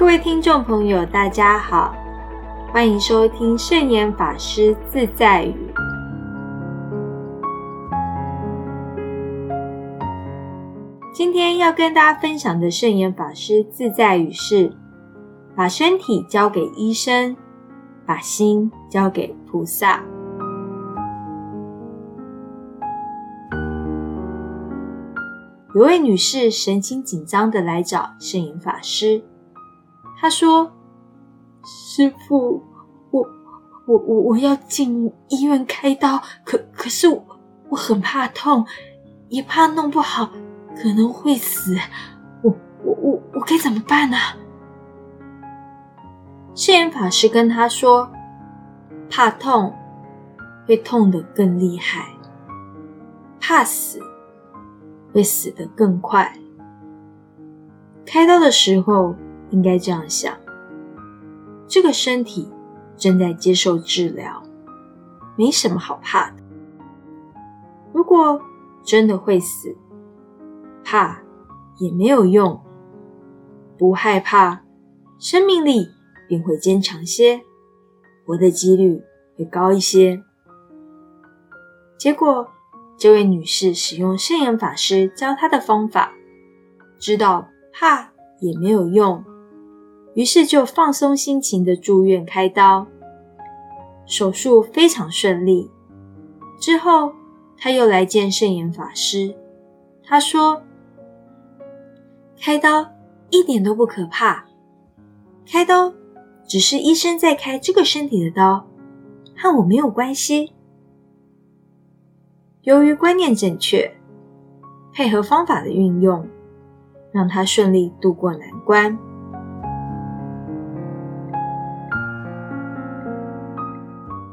各位听众朋友，大家好，欢迎收听圣严法师自在语。今天要跟大家分享的圣严法师自在语是：把身体交给医生，把心交给菩萨。有位女士神情紧张的来找圣严法师。他说：“师傅，我我我我要进医院开刀，可可是我很怕痛，也怕弄不好可能会死，我我我我该怎么办呢？”释言法师跟他说：“怕痛会痛得更厉害，怕死会死得更快。开刀的时候。”应该这样想：这个身体正在接受治疗，没什么好怕的。如果真的会死，怕也没有用。不害怕，生命力便会坚强些，活的几率会高一些。结果，这位女士使用圣严法师教她的方法，知道怕也没有用。于是就放松心情的住院开刀，手术非常顺利。之后他又来见圣严法师，他说：“开刀一点都不可怕，开刀只是医生在开这个身体的刀，和我没有关系。”由于观念正确，配合方法的运用，让他顺利度过难关。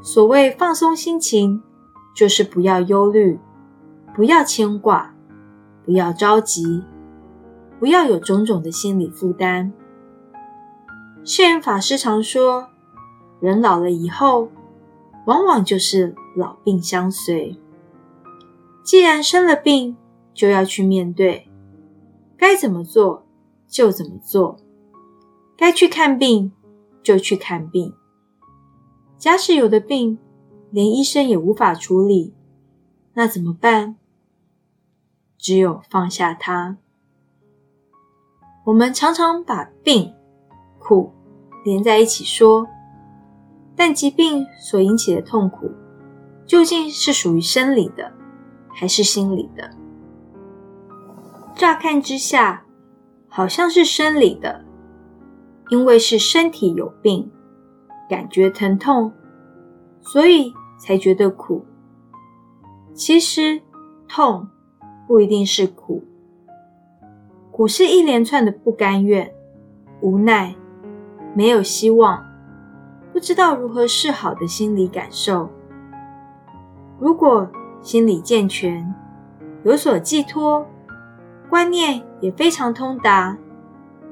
所谓放松心情，就是不要忧虑，不要牵挂，不要着急，不要有种种的心理负担。释愿法师常说，人老了以后，往往就是老病相随。既然生了病，就要去面对，该怎么做就怎么做，该去看病就去看病。假使有的病连医生也无法处理，那怎么办？只有放下它。我们常常把病、苦连在一起说，但疾病所引起的痛苦，究竟是属于生理的，还是心理的？乍看之下，好像是生理的，因为是身体有病。感觉疼痛，所以才觉得苦。其实痛不一定是苦，苦是一连串的不甘愿、无奈、没有希望、不知道如何是好的心理感受。如果心理健全，有所寄托，观念也非常通达，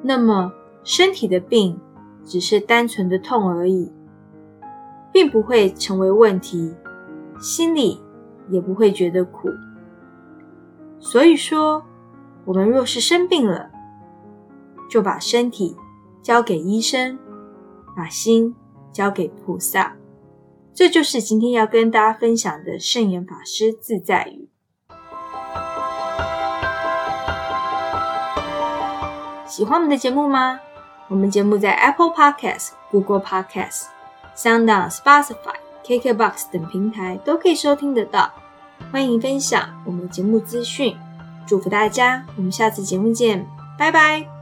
那么身体的病。只是单纯的痛而已，并不会成为问题，心里也不会觉得苦。所以说，我们若是生病了，就把身体交给医生，把心交给菩萨。这就是今天要跟大家分享的圣严法师自在语。喜欢我们的节目吗？我们节目在 Apple Podcast、Google Podcast、SoundOn、Spotify、KKBox 等平台都可以收听得到。欢迎分享我们的节目资讯，祝福大家！我们下次节目见，拜拜。